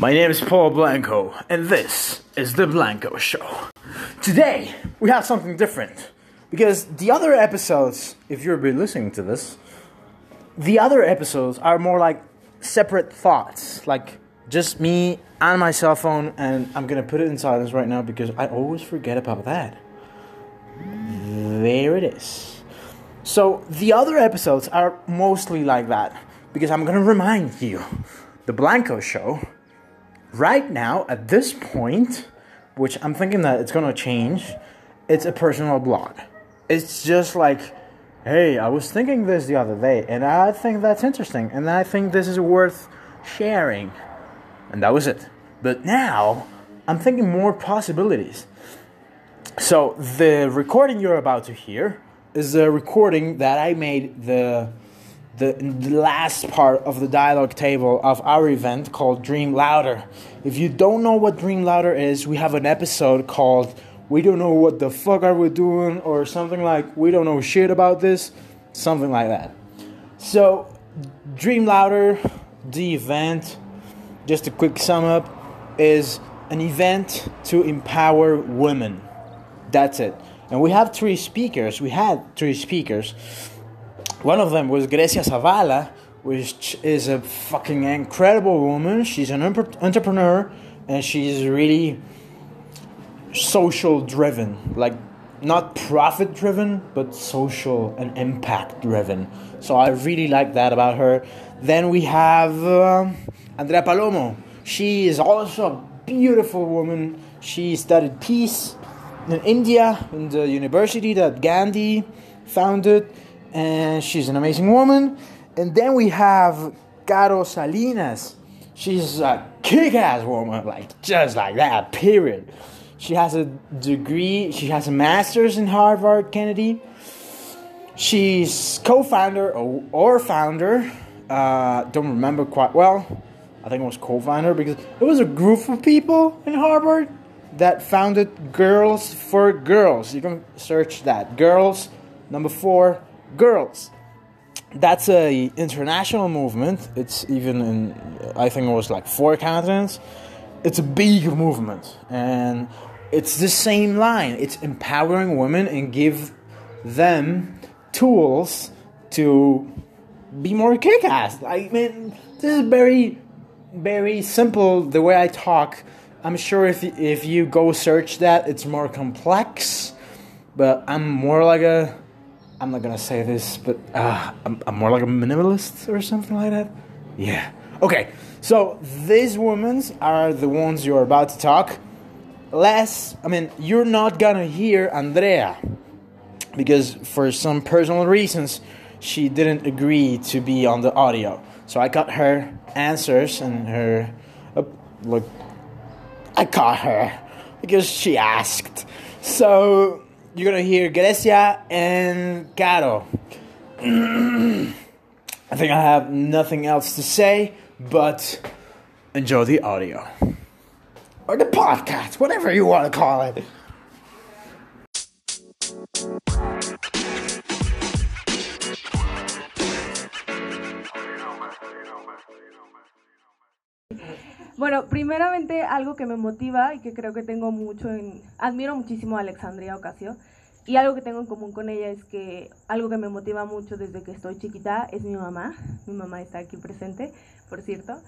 My name is Paul Blanco, and this is The Blanco Show. Today, we have something different. Because the other episodes, if you've been listening to this, the other episodes are more like separate thoughts. Like just me and my cell phone, and I'm gonna put it in silence right now because I always forget about that. There it is. So the other episodes are mostly like that because I'm gonna remind you the Blanco Show right now at this point, which I'm thinking that it's gonna change, it's a personal blog. It's just like, hey, I was thinking this the other day, and I think that's interesting, and I think this is worth sharing. And that was it. But now, I'm thinking more possibilities. So, the recording you're about to hear is a recording that I made the the, the last part of the dialogue table of our event called Dream Louder. If you don't know what Dream Louder is, we have an episode called We Don't Know What the Fuck Are We Doing, or something like We Don't Know Shit About This, something like that. So, Dream Louder, the event, just a quick sum up, is an event to empower women. That's it. And we have three speakers. We had three speakers. One of them was Grecia Zavala, which is a fucking incredible woman. She's an entrepreneur and she's really social driven. Like, not profit driven, but social and impact driven. So I really like that about her. Then we have uh, Andrea Palomo. She is also a beautiful woman. She studied peace in India in the university that Gandhi founded and she's an amazing woman. And then we have Caro Salinas. She's a kick ass woman, like just like that, period. She has a degree, she has a master's in Harvard Kennedy. She's co founder or, founder, uh, don't remember quite well. I think it was co founder because it was a group of people in Harvard that founded Girls for Girls. You can search that. Girls, number four, girls. That's a international movement. It's even in I think it was like four continents. It's a big movement and it's the same line. It's empowering women and give them tools to be more kick-ass. I mean, this is very very simple the way I talk. I'm sure if if you go search that, it's more complex, but I'm more like a I'm not gonna say this, but uh, I'm, I'm more like a minimalist or something like that. Yeah. Okay, so these women are the ones you're about to talk. Less, I mean, you're not gonna hear Andrea because for some personal reasons she didn't agree to be on the audio. So I got her answers and her uh, look. I got her because she asked. So you're gonna hear Grecia and Caro. I think I have nothing else to say, but enjoy the audio. Or the podcast, whatever you want to call it. Bueno, primeramente algo que me motiva y que creo que tengo mucho en... Admiro muchísimo a Alexandria Ocasio y algo que tengo en común con ella es que algo que me motiva mucho desde que estoy chiquita es mi mamá. Mi mamá está aquí presente, por cierto.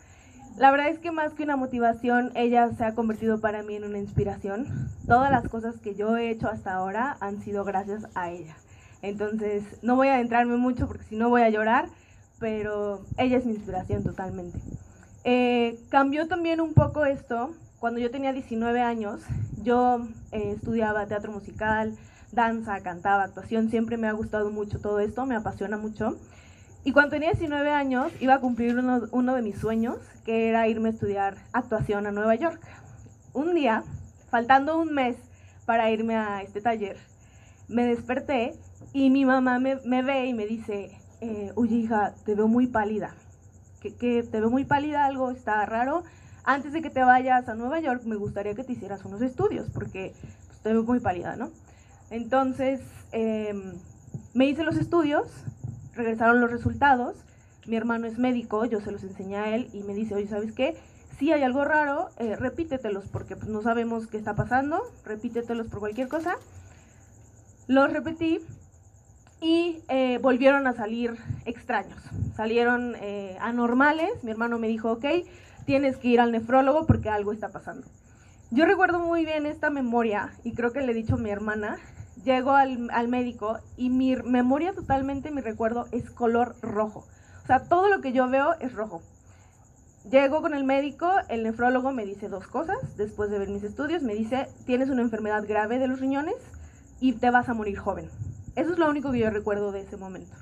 La verdad es que más que una motivación, ella se ha convertido para mí en una inspiración. Todas las cosas que yo he hecho hasta ahora han sido gracias a ella. Entonces, no voy a adentrarme mucho porque si no voy a llorar, pero ella es mi inspiración totalmente. Eh, cambió también un poco esto. Cuando yo tenía 19 años, yo eh, estudiaba teatro musical, danza, cantaba, actuación. Siempre me ha gustado mucho todo esto, me apasiona mucho. Y cuando tenía 19 años, iba a cumplir uno, de mis sueños, que era irme a estudiar actuación a Nueva York. Un día, faltando un mes para irme a este taller, me desperté y mi mamá me, ve y me dice, eh, hija, te veo muy pálida que, te veo muy pálida, algo está raro. Antes de que te vayas a Nueva York, me gustaría que te hicieras unos estudios, porque pues, te veo muy pálida, ¿no? Entonces, em, me hice los estudios, regresaron los resultados. Mi hermano es médico, yo se los enseñé a él y me dice, oye, ¿sabes qué? si hay algo raro, eh, repítetelos porque pues, no sabemos qué está pasando, repítetelos por cualquier cosa. Los repetí y eh, volvieron a salir extraños, salieron eh, anormales. Mi hermano me dijo, ok, tienes que ir al nefrólogo porque algo está pasando. Yo recuerdo muy bien esta memoria y creo que le he dicho a mi hermana. Llego al, al médico y mi memoria totalmente, mi recuerdo es color rojo. O sea, todo lo que yo veo es rojo. Llego con el médico, el nefrólogo me dice dos cosas, después de ver mis estudios, me dice, tienes una enfermedad grave de los riñones y te vas a morir joven. Eso es lo único que yo recuerdo de ese momento.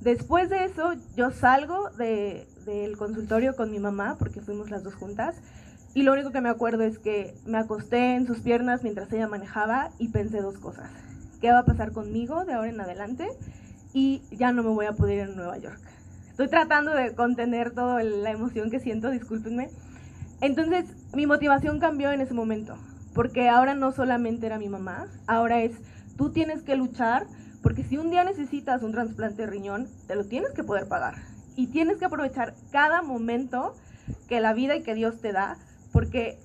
Después de eso, yo salgo de, del consultorio con mi mamá, porque fuimos las dos juntas, y lo único que me acuerdo es que me acosté en sus piernas mientras ella manejaba y pensé dos cosas. ¿Qué va a pasar conmigo de ahora en adelante? Y ya no me voy a poder ir a Nueva York. Estoy tratando de contener toda la emoción que siento, discúlpenme. Entonces, mi motivación cambió en ese momento, porque ahora no solamente era mi mamá, ahora es, tú tienes que luchar porque si un día necesitas un trasplante de riñón, te lo tienes que poder pagar. Y tienes que aprovechar cada momento que la vida y que Dios te da, porque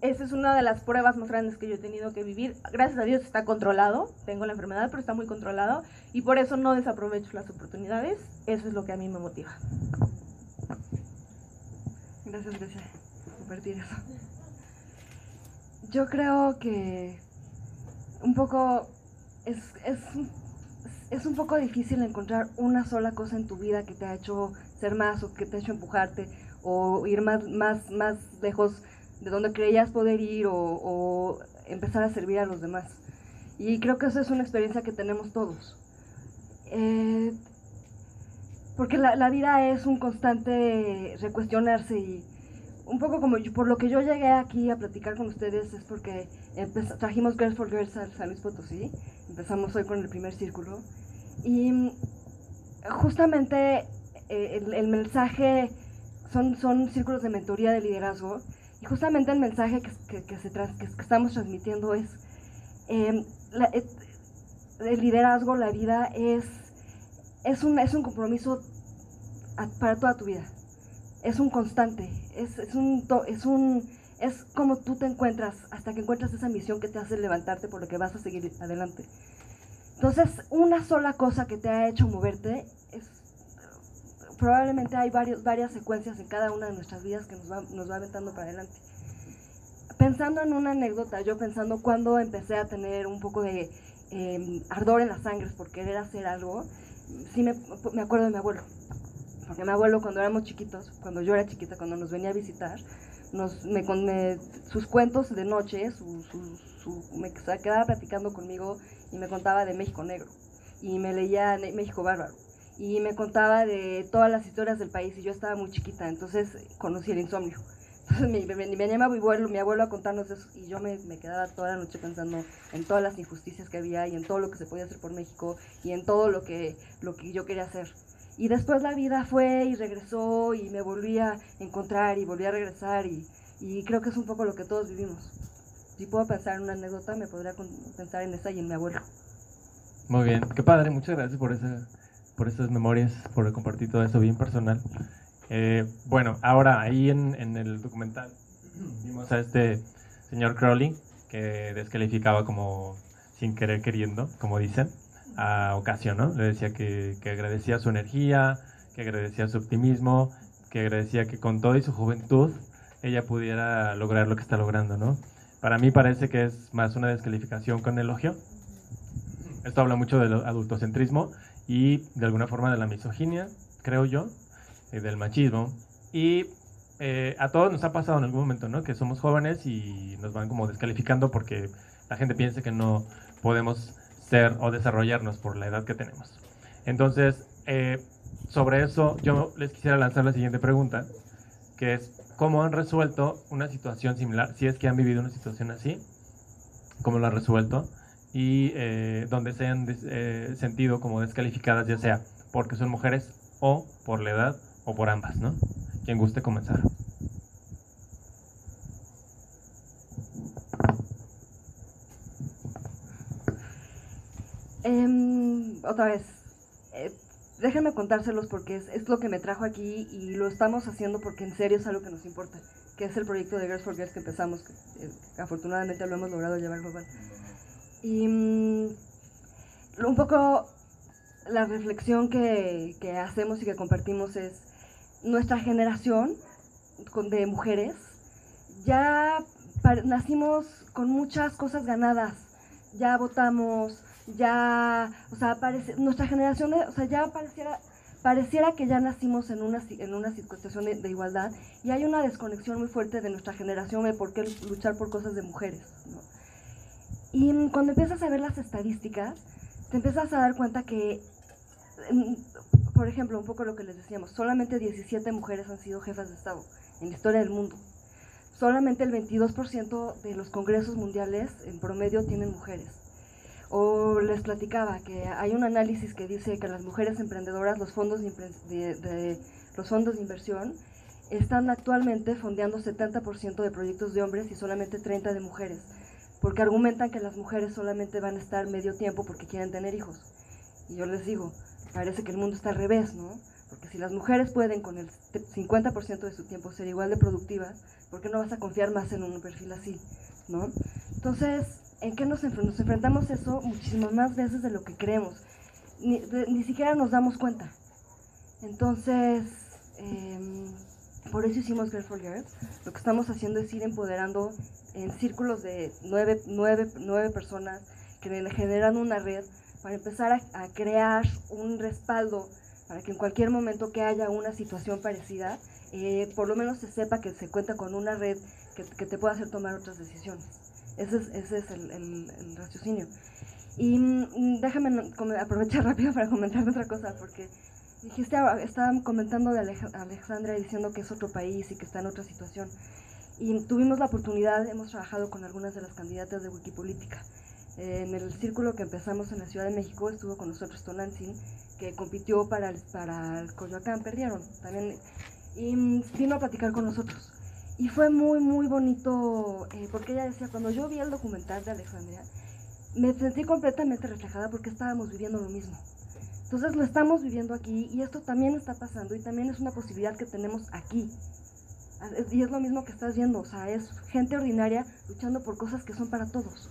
esa es una de las pruebas más grandes que yo he tenido que vivir. Gracias a Dios está controlado, tengo la enfermedad, pero está muy controlado y por eso no desaprovecho las oportunidades. Eso es lo que a mí me motiva. Gracias, Grecia, por compartir eso. Yo creo que un poco es, es es un poco difícil encontrar una sola cosa en tu vida que te ha hecho ser más o que te ha hecho empujarte o ir más, más, más lejos de donde creías poder ir o, empezar a servir a los demás. Y creo que eso es una experiencia que tenemos todos. Eh, porque la, la, vida es un constante recuestionarse y un poco como por lo que yo llegué aquí a platicar con ustedes es porque trajimos Girls for Girls al San Luis Potosí, empezamos hoy con el primer círculo y mm, justamente eh, el, mensaje son, son círculos de mentoría de liderazgo y justamente el mensaje que, que, se que, estamos transmitiendo es em, el liderazgo, la vida es, es, un, es un compromiso para toda tu vida es un constante, es, un, es, un, es como tú te encuentras hasta que encuentras esa misión que te hace levantarte por lo que vas a seguir adelante. Entonces, una sola cosa que te ha hecho moverte es, probablemente hay varios, varias secuencias en cada una de nuestras vidas que nos va, nos va aventando para adelante. Pensando en una anécdota, yo pensando cuando empecé a tener un poco de em, ardor en las sangres por querer hacer algo, sí me, me acuerdo de mi abuelo mi abuelo cuando éramos chiquitos, cuando yo era chiquita, cuando nos venía a visitar, nos, me, sus cuentos de noche, su, su, me quedaba platicando conmigo y me contaba de México Negro y me leía México Bárbaro y me contaba de todas las historias del país y yo estaba muy chiquita, entonces conocí el insomnio. Entonces me, venía mi abuelo, mi abuelo a contarnos eso y yo me, me, quedaba toda la noche pensando en todas las injusticias que había y en todo lo que se podía hacer por México y en todo lo que, lo que yo quería hacer. Y después la vida fue y regresó y me volví a encontrar y volví a regresar y, creo que es un poco lo que todos vivimos. Si puedo pensar en una anécdota, me podría pensar en esa y en mi abuelo. Muy bien, qué padre, muchas gracias por, esa, por esas memorias, por compartir todo eso bien personal. Eh, bueno, ahora ahí en, en, el documental vimos a este señor Crowley que descalificaba como sin querer queriendo, como dicen a ocasión, ¿no? Le decía que, que, agradecía su energía, que agradecía su optimismo, que agradecía que con toda su juventud ella pudiera lograr lo que está logrando, ¿no? Para mí parece que es más una descalificación con elogio. Esto habla mucho del adultocentrismo y de alguna forma de la misoginia, creo yo, y del machismo. Y eh, a todos nos ha pasado en algún momento, ¿no? Que somos jóvenes y nos van como descalificando porque la gente piensa que no podemos ser o desarrollarnos por la edad que tenemos. Entonces, eh, sobre eso yo les quisiera lanzar la siguiente pregunta, que es, ¿cómo han resuelto una situación similar? Si es que han vivido una situación así, ¿cómo lo han resuelto? Y eh, donde se han eh, sentido como descalificadas, ya sea porque son mujeres o por la edad o por ambas, ¿no? Quien guste comenzar. Otra vez, eh, déjenme contárselos porque es, es, lo que me trajo aquí y lo estamos haciendo porque en serio es algo que nos importa. que es el proyecto de Girls for Girls que empezamos, que, eh, afortunadamente lo hemos logrado llevar global. Y mm, un poco la reflexión que, que hacemos y que compartimos es nuestra generación de mujeres ya nacimos con muchas cosas ganadas, ya votamos, ya, o sea, nuestra generación, o sea, ya pareciera, que ya nacimos en una, en una situación de, igualdad y hay una desconexión muy fuerte de nuestra generación de por qué luchar por cosas de mujeres. Y cuando empiezas a ver las estadísticas, te empiezas a dar cuenta que, por ejemplo, un poco lo que les decíamos, solamente 17 mujeres han sido jefas de Estado en la historia del mundo solamente el 22% de los congresos mundiales en promedio tienen mujeres. O les platicaba que hay un análisis que dice que las mujeres emprendedoras, los fondos de, los fondos de inversión, están actualmente fondeando 70% de proyectos de hombres y solamente 30% de mujeres, porque argumentan que las mujeres solamente van a estar medio tiempo porque quieren tener hijos. Y yo les digo, parece que el mundo está al revés, ¿no? Porque si las mujeres pueden con el 50% de su tiempo ser igual de productivas, ¿por qué no vas a confiar más en un perfil así? ¿no? Entonces, ¿en qué nos, enfrentamos? nos enfrentamos eso muchísimas más veces de lo que creemos? Ni, ni siquiera nos damos cuenta. Entonces, em, por eso hicimos Girl for Girls. Lo que estamos haciendo es ir empoderando en círculos de nueve, nueve, nueve personas que generan una red para empezar a, crear un respaldo para que en cualquier momento que haya una situación parecida, eh, por lo menos se sepa que se cuenta con una red que te pueda hacer tomar otras decisiones. Ese es, ese es el, el, raciocinio. Y mm, déjame aprovechar rápido para comentar otra cosa, porque dijiste, ah, estaban comentando de Alejandra diciendo que es otro país y que está en otra situación. Y tuvimos la oportunidad, hemos trabajado con algunas de las candidatas de Wikipolítica. en el círculo que empezamos en la Ciudad de México estuvo con nosotros Tonantzin, que compitió para el, para el Coyoacán, perdieron. También y vino a platicar con nosotros. Y fue muy, muy bonito, eh, porque ella decía, cuando yo vi el documental de Alexandria, me sentí completamente reflejada porque estábamos viviendo lo mismo. Entonces lo estamos viviendo aquí y esto también está pasando y también es una posibilidad que tenemos aquí. Y es lo mismo que estás viendo, o sea, es gente ordinaria luchando por cosas que son para todos.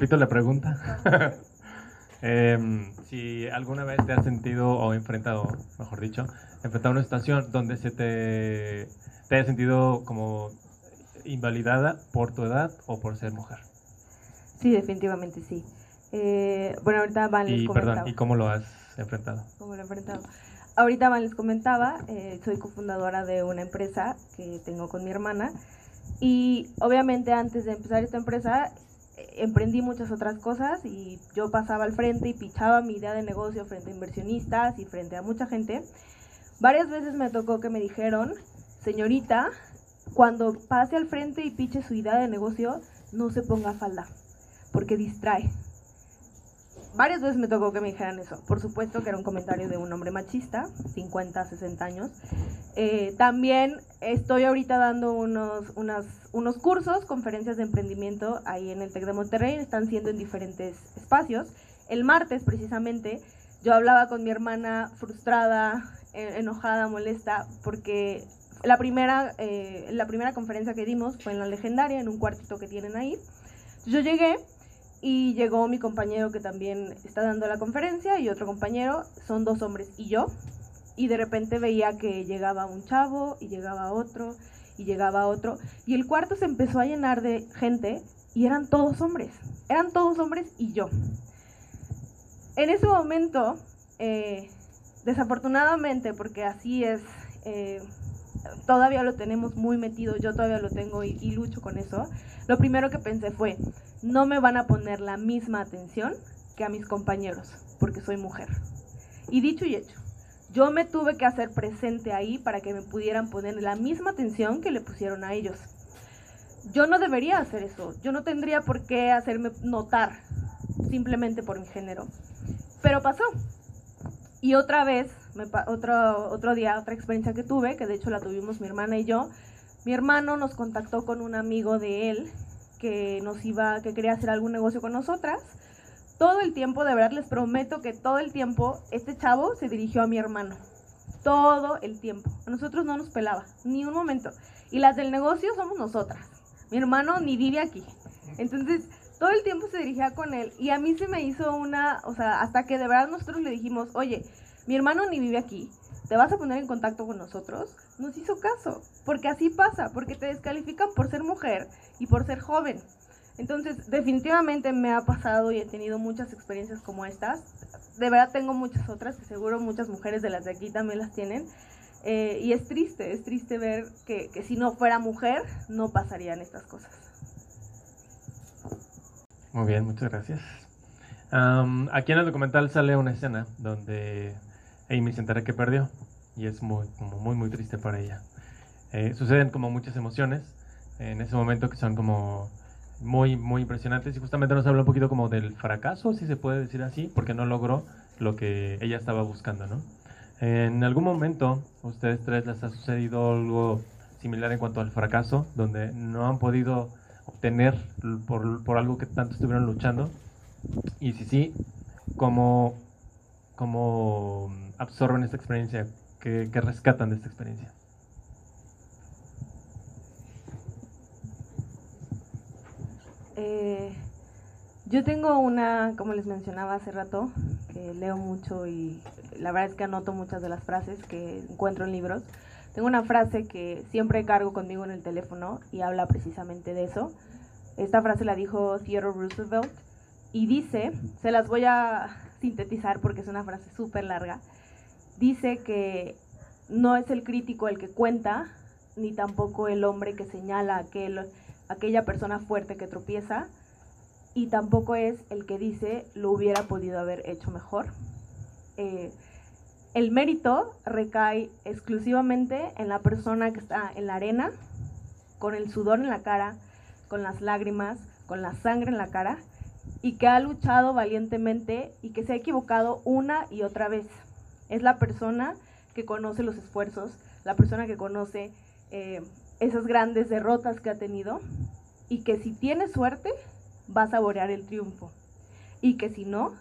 repito la pregunta. Em, si alguna vez te has sentido o enfrentado, mejor dicho, enfrentado a una situación donde se te, te hayas sentido como invalidada por tu edad o por ser mujer. Sí, definitivamente sí. Eh, bueno, ahorita Van les y, comentaba. Perdón, ¿y cómo lo has enfrentado? ¿Cómo lo he enfrentado? Ahorita Van les comentaba, eh, soy cofundadora de una empresa que tengo con mi hermana y obviamente antes de empezar esta empresa emprendí muchas otras cosas y yo pasaba al frente y pichaba mi idea de negocio frente a inversionistas y frente a mucha gente. Varias veces me tocó que me dijeron, señorita, cuando pase al frente y piche su idea de negocio, no se ponga falda, porque distrae. Varias veces me tocó que me dijeran eso. Por supuesto que era un comentario de un hombre machista, 50, 60 años. Eh, también estoy ahorita dando unos, unas, unos cursos, conferencias de emprendimiento ahí en el TEC de Monterrey, están siendo en diferentes espacios. El martes, precisamente, yo hablaba con mi hermana frustrada, eh, enojada, molesta, porque la primera, eh, la primera conferencia que dimos fue en la legendaria, en un cuartito que tienen ahí. Yo llegué y llegó mi compañero que también está dando la conferencia y otro compañero, son dos hombres y yo. Y de repente veía que llegaba un chavo y llegaba otro y llegaba otro. Y el cuarto se empezó a llenar de gente y eran todos hombres. Eran todos hombres y yo. En ese momento, eh, desafortunadamente, porque así es, eh, todavía lo tenemos muy metido, yo todavía lo tengo y, y lucho con eso, lo primero que pensé fue, no me van a poner la misma atención que a mis compañeros, porque soy mujer. Y dicho y hecho, yo me tuve que hacer presente ahí para que me pudieran poner la misma atención que le pusieron a ellos. Yo no debería hacer eso, yo no tendría por qué hacerme notar simplemente por mi género. Pero pasó. Y otra vez, otro, otro día, otra experiencia que tuve, que de hecho la tuvimos mi hermana y yo, mi hermano nos contactó con un amigo de él que nos iba, que quería hacer algún negocio con nosotras, todo el tiempo, de verdad les prometo que todo el tiempo este chavo se dirigió a mi hermano. Todo el tiempo. A nosotros no nos pelaba, ni un momento. Y las del negocio somos nosotras. Mi hermano ni vive aquí. Entonces, todo el tiempo se dirigía con él. Y a mí se me hizo una, o sea, hasta que de verdad nosotros le dijimos, oye, mi hermano ni vive aquí. ¿Te vas a poner en contacto con nosotros? Nos hizo caso. Porque así pasa, porque te descalifican por ser mujer y por ser joven. Entonces, definitivamente me ha pasado y he tenido muchas experiencias como estas. De verdad tengo muchas otras, que seguro muchas mujeres de las de aquí también las tienen. Eh, y es triste, es triste ver que, que si no fuera mujer, no pasarían estas cosas. Muy bien, muchas gracias. Aquí en el documental sale una escena donde Amy se entera que perdió y es muy, como muy, muy triste para ella. Eh, suceden como muchas emociones en ese momento que son como muy, muy impresionantes y justamente nos habla un poquito como del fracaso, si se puede decir así, porque no logró lo que ella estaba buscando, ¿no? En algún momento, a ustedes tres les ha sucedido algo similar en cuanto al fracaso, donde no han podido obtener por, por algo que tanto estuvieron luchando. Y si sí, ¿cómo, cómo absorben esta experiencia? ¿Qué, rescatan de esta experiencia? Eh, yo tengo una, como les mencionaba hace rato, que leo mucho y la verdad es que anoto muchas de las frases que encuentro en libros. Tengo una frase que siempre cargo conmigo en el teléfono y habla precisamente de eso. Esta frase la dijo Theodore Roosevelt y dice, se las voy a sintetizar porque es una frase súper larga, dice que no es el crítico el que cuenta, ni tampoco el hombre que señala aquella persona fuerte que tropieza, y tampoco es el que dice lo hubiera podido haber hecho mejor. Eh, el mérito recae exclusivamente en la persona que está en la arena, con el sudor en la cara, con las lágrimas, con la sangre en la cara, y que ha luchado valientemente y que se ha equivocado una y otra vez. Es la persona que conoce los esfuerzos, la persona que conoce eh, esas grandes derrotas que ha tenido y que si tiene suerte va a saborear el triunfo y que si no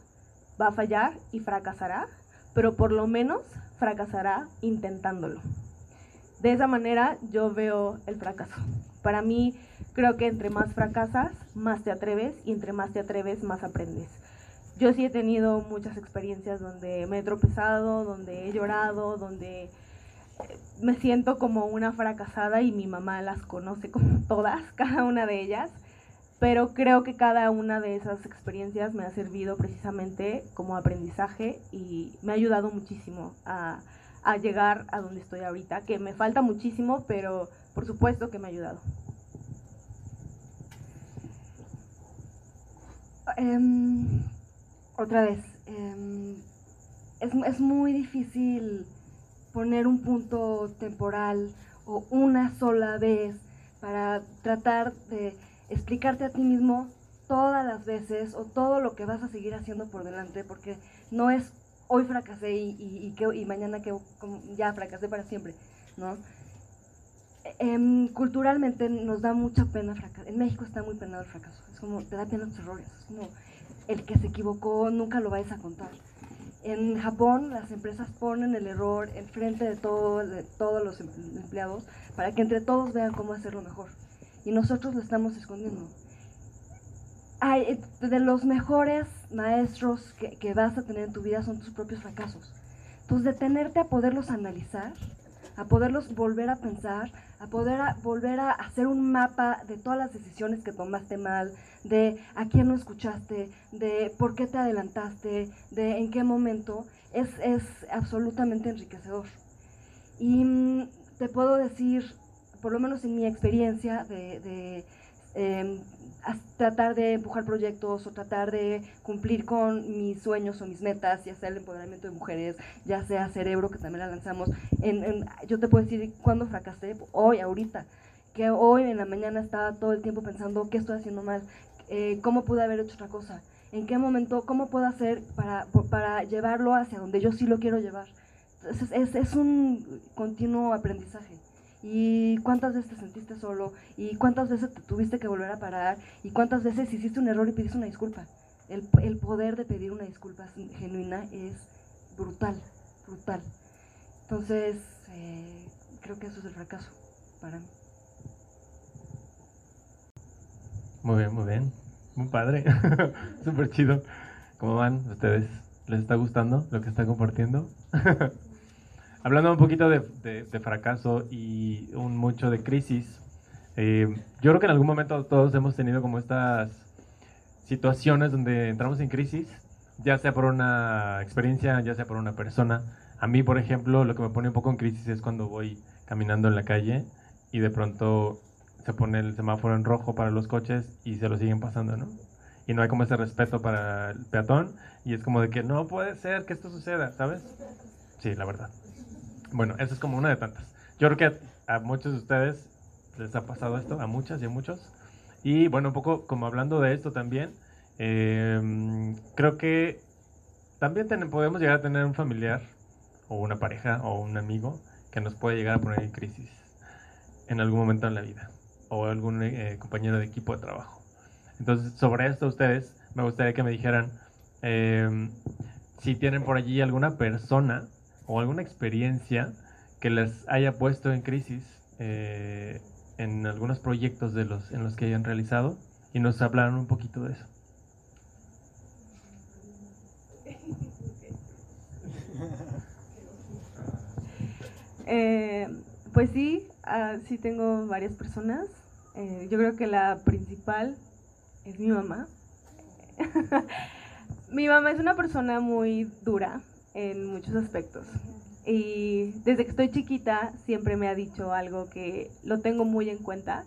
va a fallar y fracasará, pero por lo menos fracasará intentándolo. De esa manera yo veo el fracaso. Para mí creo que entre más fracasas, más te atreves y entre más te atreves, más aprendes. Yo sí he tenido muchas experiencias donde me he tropezado, donde he llorado, donde eh, me siento como una fracasada y mi mamá las conoce como todas, cada una de ellas, pero creo que cada una de esas experiencias me ha servido precisamente como aprendizaje y me ha ayudado muchísimo a, a llegar a donde estoy ahorita, que me falta muchísimo, pero por supuesto que me ha ayudado. Em, otra vez, em, es, es muy difícil poner un punto temporal o una sola vez para tratar de explicarte a ti mismo todas las veces o todo lo que vas a seguir haciendo por delante, porque no es hoy fracasé y, y, y y mañana que ya fracasé para siempre, ¿no? Em, culturalmente nos da mucha pena fracasar. En México está muy penado el fracaso. Es como, te da pena los errores. Es como, el que se equivocó nunca lo vais a contar. En Japón las empresas ponen el error enfrente de, todo, de todos los em- empleados para que entre todos vean cómo hacerlo mejor. Y nosotros lo estamos escondiendo. Hay, eh, de los mejores maestros que, que vas a tener en tu vida son tus propios fracasos. Entonces, detenerte a poderlos analizar, a poderlos volver a pensar, a poder volver a hacer un mapa de todas las decisiones que tomaste mal, de a quién no escuchaste, de por qué te adelantaste, de en qué momento, es, es absolutamente enriquecedor. Y mm, te puedo decir, por lo menos en mi experiencia de, em, tratar de empujar proyectos o tratar de cumplir con mis sueños o mis metas, ya sea el empoderamiento de mujeres, ya sea Cerebro, que también la lanzamos. En, yo te puedo decir cuándo fracasé, hoy, ahorita, que hoy en la mañana estaba todo el tiempo pensando qué estoy haciendo mal, eh, cómo pude haber hecho otra cosa, en qué momento, cómo puedo hacer para, para llevarlo hacia donde yo sí lo quiero llevar. Entonces, es, es un continuo aprendizaje. ¿Y cuántas veces te sentiste solo? ¿Y cuántas veces te tuviste que volver a parar? ¿Y cuántas veces hiciste un error y pediste una disculpa? el, el poder de pedir una disculpa genuina es brutal, brutal. Entonces, eh, creo que eso es el fracaso para mí. Muy bien, muy bien. Muy padre. Súper chido. ¿Cómo van ustedes? ¿Les está gustando lo que está compartiendo? Hablando un poquito de, fracaso y un mucho de crisis, eh, yo creo que en algún momento todos hemos tenido como estas situaciones donde entramos en crisis, ya sea por una experiencia, ya sea por una persona. A mí, por ejemplo, lo que me pone un poco en crisis es cuando voy caminando en la calle y de pronto se pone el semáforo en rojo para los coches y se lo siguen pasando, ¿no? Y no hay como ese respeto para el peatón y es como de que no puede ser que esto suceda, ¿sabes? Sí, la verdad. Bueno, eso es como una de tantas. Yo creo que a muchos de ustedes les ha pasado esto, a muchas y a muchos. Y bueno, un poco como hablando de esto también, eh, creo que también ten- podemos llegar a tener un familiar o una pareja o un amigo que nos puede llegar a poner en crisis en algún momento en la vida o algún eh, compañero de equipo de trabajo. Entonces, sobre esto ustedes, me gustaría que me dijeran eh, si tienen por allí alguna persona o alguna experiencia que les haya puesto en crisis eh, en algunos proyectos de los, en los que hayan realizado y nos hablaran un poquito de eso. Eh, pues sí, ah, sí tengo varias personas. Eh, yo creo que la principal es mi mamá. mi mamá es una persona muy dura en muchos aspectos. Y desde que estoy chiquita siempre me ha dicho algo que lo tengo muy en cuenta,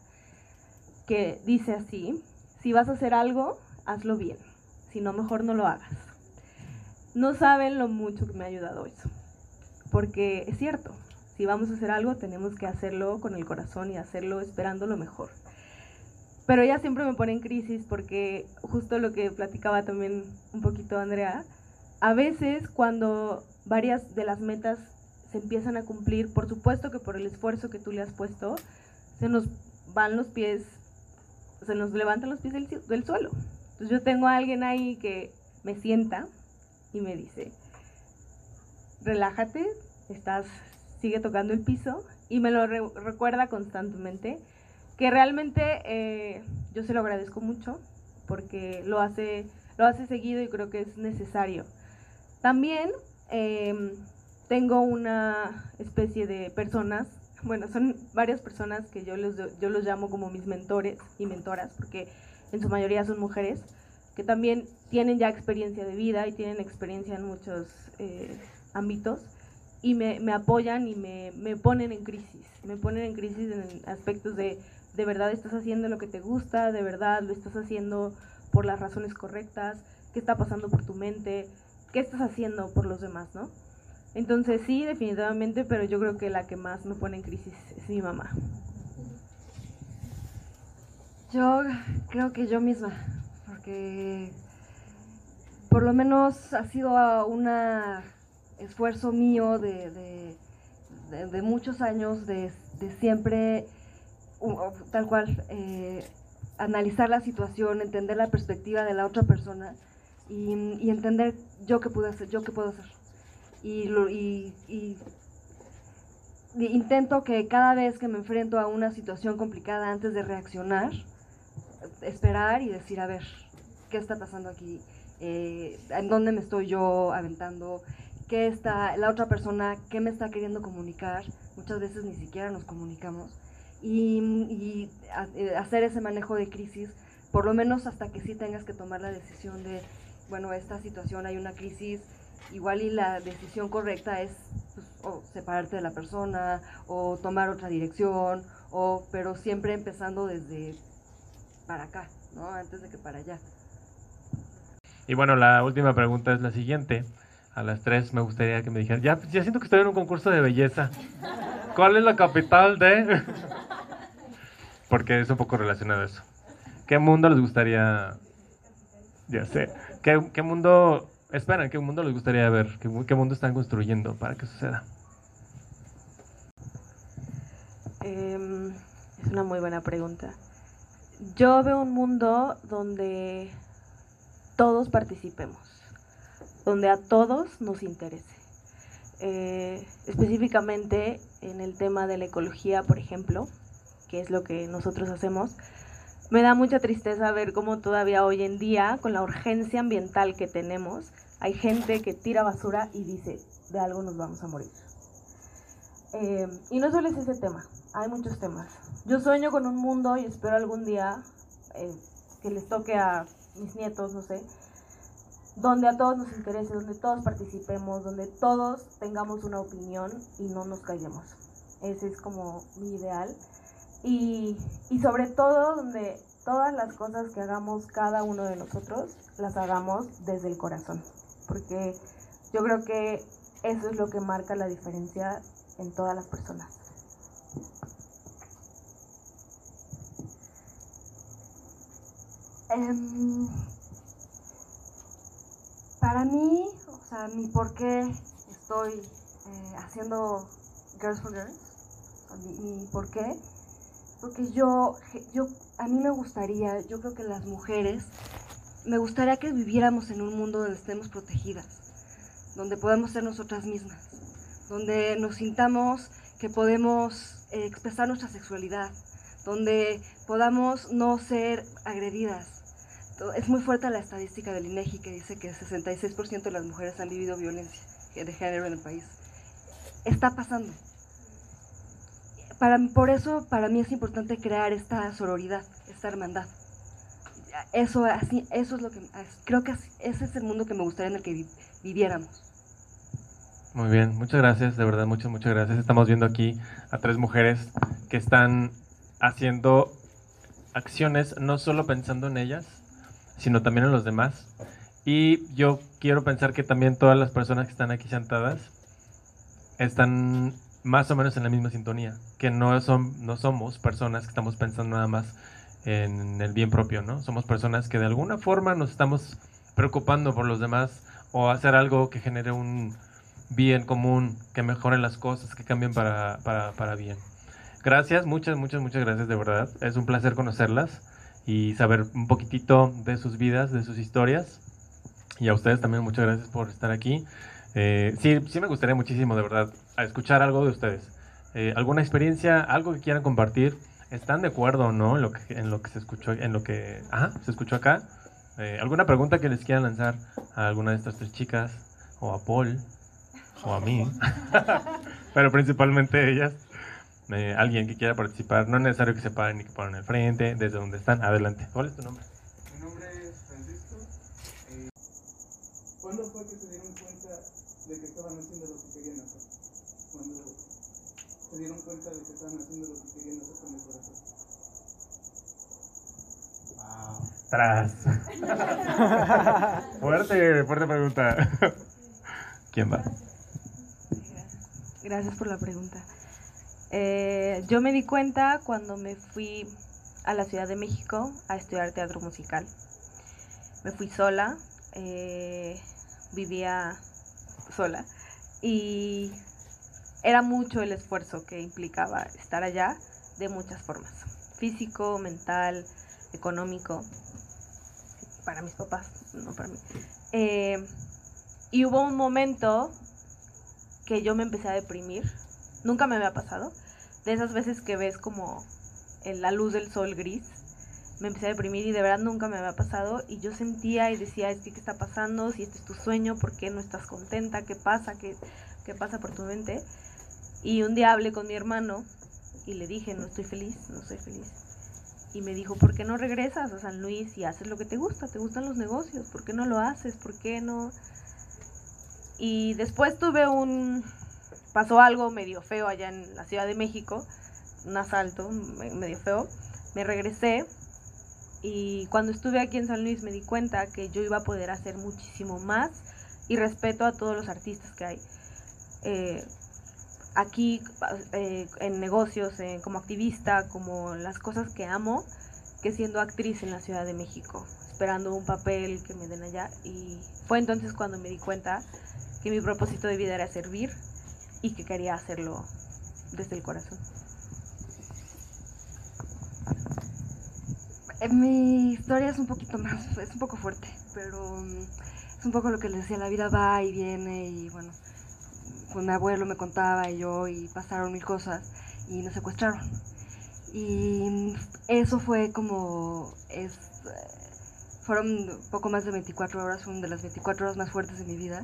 que dice así, si vas a hacer algo, hazlo bien, si no, mejor no lo hagas. No saben lo mucho que me ha ayudado eso, porque es cierto, si vamos a hacer algo tenemos que hacerlo con el corazón y hacerlo esperando lo mejor. Pero ella siempre me pone en crisis porque justo lo que platicaba también un poquito Andrea, a veces cuando varias de las metas se empiezan a cumplir, por supuesto que por el esfuerzo que tú le has puesto, se nos van los pies, se nos levantan los pies del, del suelo. Entonces yo tengo a alguien ahí que me sienta y me dice, relájate, estás, sigue tocando el piso y me lo re- recuerda constantemente, que realmente eh, yo se lo agradezco mucho porque lo hace, lo hace seguido y creo que es necesario. También eh, tengo una especie de personas, bueno, son varias personas que yo los, yo los llamo como mis mentores y mentoras, porque en su mayoría son mujeres, que también tienen ya experiencia de vida y tienen experiencia en muchos eh, ámbitos y me, me apoyan y me, me ponen en crisis, me ponen en crisis en aspectos de de verdad estás haciendo lo que te gusta, de verdad lo estás haciendo por las razones correctas, qué está pasando por tu mente, qué estás haciendo por los demás, ¿no? Entonces sí, definitivamente, pero yo creo que la que más me pone en crisis es mi mamá. Yo creo que yo misma, porque por lo menos ha sido un esfuerzo mío de, de- de- de muchos años de, siempre, tal cual, eh, analizar la situación, entender la perspectiva de la otra persona y, entender yo qué puedo hacer, yo qué puedo hacer. Y, lo- y- y intento que cada vez que me enfrento a una situación complicada antes de reaccionar, esperar y decir, a ver, ¿qué está pasando aquí? Eh, ¿En dónde me estoy yo aventando? ¿Qué está la otra persona, qué me está queriendo comunicar? Muchas veces ni siquiera nos comunicamos. Y, y eh, hacer ese manejo de crisis, por lo menos hasta que sí tengas que tomar la decisión de, bueno, esta situación hay una crisis, igual y la decisión correcta es pues, o separarte de la persona o tomar otra dirección, o, pero siempre empezando desde para acá, ¿no? Antes de que para allá. Y bueno, la última pregunta es la siguiente. A las tres me gustaría que me dijeran, ya, ya siento que estoy en un concurso de belleza. ¿Cuál es la capital de...? Porque es un poco relacionado a eso. ¿Qué mundo les gustaría... Ya sé. ¿Qué, mundo... Esperan, ¿qué mundo les gustaría ver? ¿Qué, mu- qué mundo están construyendo para que suceda? Em, es una muy buena pregunta. Yo veo un mundo donde todos participemos, donde a todos nos interese. Eh, específicamente en el tema de la ecología, por ejemplo, que es lo que nosotros hacemos, me da mucha tristeza ver cómo todavía hoy en día, con la urgencia ambiental que tenemos, hay gente que tira basura y dice, de algo nos vamos a morir. Eh, y no solo es ese tema, hay muchos temas. Yo sueño con un mundo y espero algún día eh, que les toque a mis nietos, no sé, donde a todos nos interese, donde todos participemos, donde todos tengamos una opinión y no nos callemos. Ese es como mi ideal. Y, y sobre todo donde todas las cosas que hagamos cada uno de nosotros las hagamos desde el corazón. Porque yo creo que eso es lo que marca la diferencia en todas las personas. Em, para mí, o sea, mi por qué estoy eh, haciendo Girls for Girls, mi, mi por qué, porque yo, yo, a mí me gustaría, yo creo que las mujeres, me gustaría que viviéramos en un mundo donde estemos protegidas, donde podamos ser nosotras mismas, donde nos sintamos que podemos eh, expresar nuestra sexualidad, donde podamos no ser agredidas. Es muy fuerte la estadística del INEGI que dice que el 66% de las mujeres han vivido violencia de género en el país. Está pasando. Para, por eso para mí es importante crear esta sororidad, esta hermandad. Eso, así, eso es lo que creo que ese es el mundo que me gustaría en el que vi, viviéramos. Muy bien, muchas gracias, de verdad, muchas, muchas gracias. Estamos viendo aquí a tres mujeres que están haciendo acciones no solo pensando en ellas, sino también en los demás. Y yo quiero pensar que también todas las personas que están aquí sentadas están más o menos en la misma sintonía, que no, son, no somos personas que estamos pensando nada más en el bien propio, ¿no? Somos personas que de alguna forma nos estamos preocupando por los demás o hacer algo que genere un bien común, que mejore las cosas, que cambien para, para, para bien. Gracias, muchas, muchas, muchas gracias de verdad. Es un placer conocerlas y saber un poquitito de sus vidas, de sus historias. Y a ustedes también muchas gracias por estar aquí. Eh, sí, sí me gustaría muchísimo, de verdad, a escuchar algo de ustedes. Eh, ¿Alguna experiencia, algo que quieran compartir? ¿Están de acuerdo o no en lo que, en lo que se escuchó, en lo que ajá, se escuchó acá? Eh, ¿Alguna pregunta que les quieran lanzar a alguna de estas tres chicas? O a Paul, o a mí. Pero principalmente ellas. Eh, alguien que quiera participar, no es necesario que se paren ni que paren al frente, desde donde están, adelante. ¿Cuál es tu nombre? Mi nombre es Francisco. ¿Cuándo fue que se dieron cuenta de que estaban haciendo lo que querían hacer? Cuando se dieron cuenta de que estaban haciendo lo que querían hacer con el corazón. Tras. fuerte, fuerte pregunta. ¿Quién va? Gracias por la pregunta. Eh, yo me di cuenta cuando me fui a la Ciudad de México a estudiar teatro musical. Me fui sola, eh, vivía sola y era mucho el esfuerzo que implicaba estar allá de muchas formas, físico, mental, económico, para mis papás, no para mí. Eh, y hubo un momento que yo me empecé a deprimir, nunca me había pasado, de esas veces que ves como la luz del sol gris, me empecé a deprimir y de verdad nunca me había pasado y yo sentía y decía, es que qué está pasando, si este es tu sueño, ¿por qué no estás contenta? ¿Qué pasa? ¿Qué, qué pasa por tu mente? Y un día hablé con mi hermano y le dije, no estoy feliz, no estoy feliz. Y me dijo, ¿por qué no regresas a San Luis y haces lo que te gusta? ¿Te gustan los negocios? ¿Por qué no lo haces? ¿Por qué no? Y después tuve un, pasó algo medio feo allá en la Ciudad de México, un asalto medio feo. Me regresé y cuando estuve aquí en San Luis me di cuenta que yo iba a poder hacer muchísimo más y respeto a todos los artistas que hay. Eh, aquí eh, en negocios, eh, como activista, como las cosas que amo, que siendo actriz en la Ciudad de México, esperando un papel que me den allá. Y fue entonces cuando me di cuenta que mi propósito de vida era servir y que quería hacerlo desde el corazón. Mi historia es un poquito más, es un poco fuerte. pero mm, es un poco lo que les decía, la vida va y viene y bueno, pues mi abuelo me contaba y yo y pasaron mil cosas y me secuestraron. Y eso fue como, es, fueron poco más de 24 horas, fueron de las 24 horas más fuertes de mi vida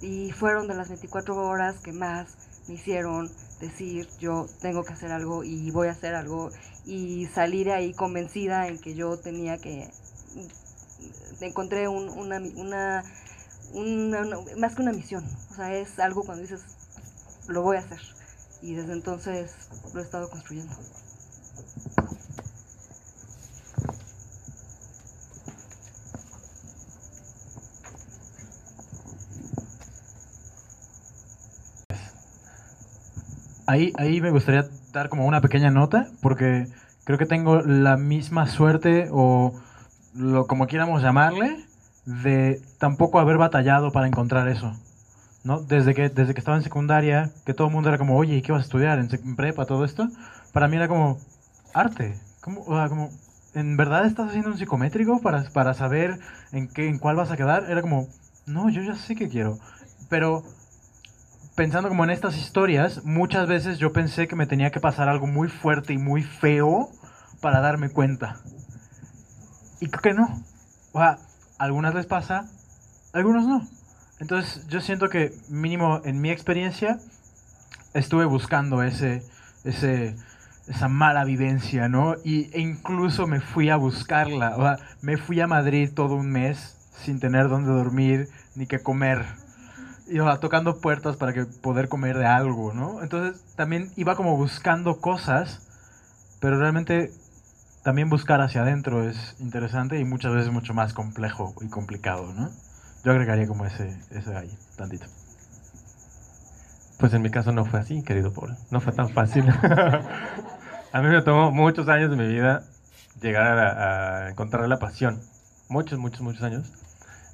y fueron de las 24 horas que más me hicieron decir yo tengo que hacer algo y voy a hacer algo y salir ahí convencida en que yo tenía que encontré un, una, una, una, más que una misión es algo cuando dices lo voy a hacer y desde entonces lo he estado construyendo Ahí, ahí me gustaría dar como una pequeña nota, porque creo que tengo la misma suerte, o lo como quieramos llamarle, de tampoco haber batallado para encontrar eso. ¿No? Desde, que, desde que estaba en secundaria, que todo el mundo era como, oye, ¿y qué vas a estudiar? ¿En, prepa? Todo esto. Para mí era como, arte. ¿Cómo? O sea, como, ¿en verdad estás haciendo un psicométrico para, para saber en, qué, en cuál vas a quedar? Era como, no, yo ya sé que quiero. Pero pensando como en estas historias, muchas veces yo pensé que me tenía que pasar algo muy fuerte y muy feo para darme cuenta. Y creo que no. O sea, algunas les pasa, algunos no. Entonces yo siento que mínimo en mi experiencia estuve buscando ese, ese, esa mala vivencia, ¿no? Y, e incluso me fui a buscarla. O sea, me fui a Madrid todo un mes sin tener dónde dormir ni que comer iba tocando puertas para que poder comer de algo, ¿no? Entonces también iba como buscando cosas, pero realmente también buscar hacia adentro es interesante y muchas veces mucho más complejo y complicado, ¿no? Yo agregaría como ese, ese ahí, tantito. Pues en mi caso no fue así, querido Paul. No fue tan fácil. a mí me tomó muchos años de mi vida llegar a, a encontrar la pasión. Muchos, muchos, muchos años.